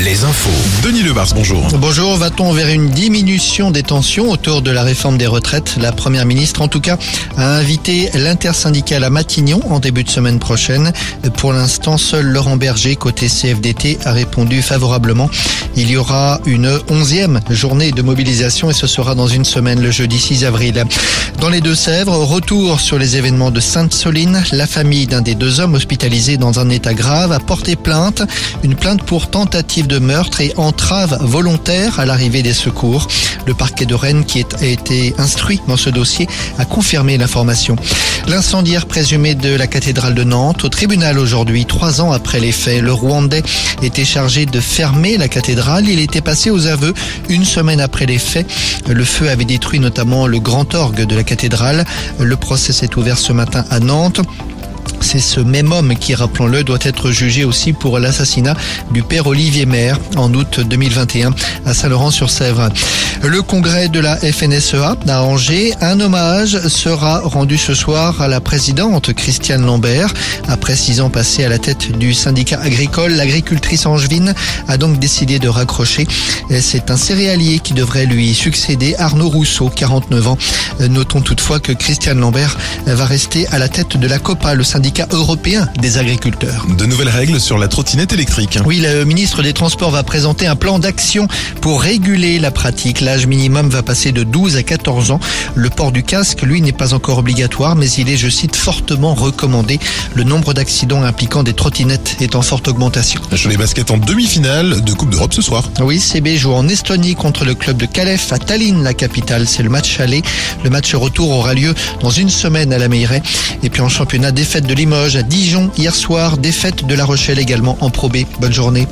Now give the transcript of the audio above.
les infos. Denis Lebars, bonjour. Bonjour, va-t-on vers une diminution des tensions autour de la réforme des retraites? La Première ministre, en tout cas, a invité l'intersyndicale à Matignon en début de semaine prochaine. Pour l'instant, seul Laurent Berger, côté CFDT, a répondu favorablement. Il y aura une onzième journée de mobilisation et ce sera dans une semaine, le jeudi 6 avril. Dans les Deux-Sèvres, retour sur les événements de Sainte-Soline. La famille d'un des deux hommes hospitalisés dans un état grave a porté plainte. Une plainte pour tentative de meurtre et entrave volontaire à l'arrivée des secours. Le parquet de Rennes, qui a été instruit dans ce dossier, a confirmé l'information. L'incendiaire présumé de la cathédrale de Nantes au tribunal aujourd'hui, trois ans après les faits. Le Rwandais était chargé de fermer la cathédrale. Il était passé aux aveux une semaine après les faits. Le feu avait détruit notamment le grand orgue de la cathédrale. Le procès s'est ouvert ce matin à Nantes. C'est ce même homme qui, rappelons-le, doit être jugé aussi pour l'assassinat du père Olivier Maire en août 2021 à Saint-Laurent-sur-Sèvre. Le congrès de la FNSEA à Angers, un hommage sera rendu ce soir à la présidente Christiane Lambert. Après six ans passés à la tête du syndicat agricole, l'agricultrice angevine a donc décidé de raccrocher. C'est un céréalier qui devrait lui succéder, Arnaud Rousseau, 49 ans. Notons toutefois que Christiane Lambert va rester à la tête de la COPA, le syndicat européen des agriculteurs. De nouvelles règles sur la trottinette électrique. Oui, le ministre des Transports va présenter un plan d'action pour réguler la pratique. L'âge minimum va passer de 12 à 14 ans. Le port du casque, lui, n'est pas encore obligatoire, mais il est, je cite, fortement recommandé. Le nombre d'accidents impliquant des trottinettes est en forte augmentation. Les baskets en demi-finale de Coupe d'Europe ce soir. Oui, CB joue en Estonie contre le club de Calef à Tallinn, la capitale. C'est le match aller. Le match retour aura lieu dans une semaine à la Meilleray. Et puis en championnat, défaite de Limoges à Dijon hier soir, défaite de La Rochelle également en Pro B. Bonne journée.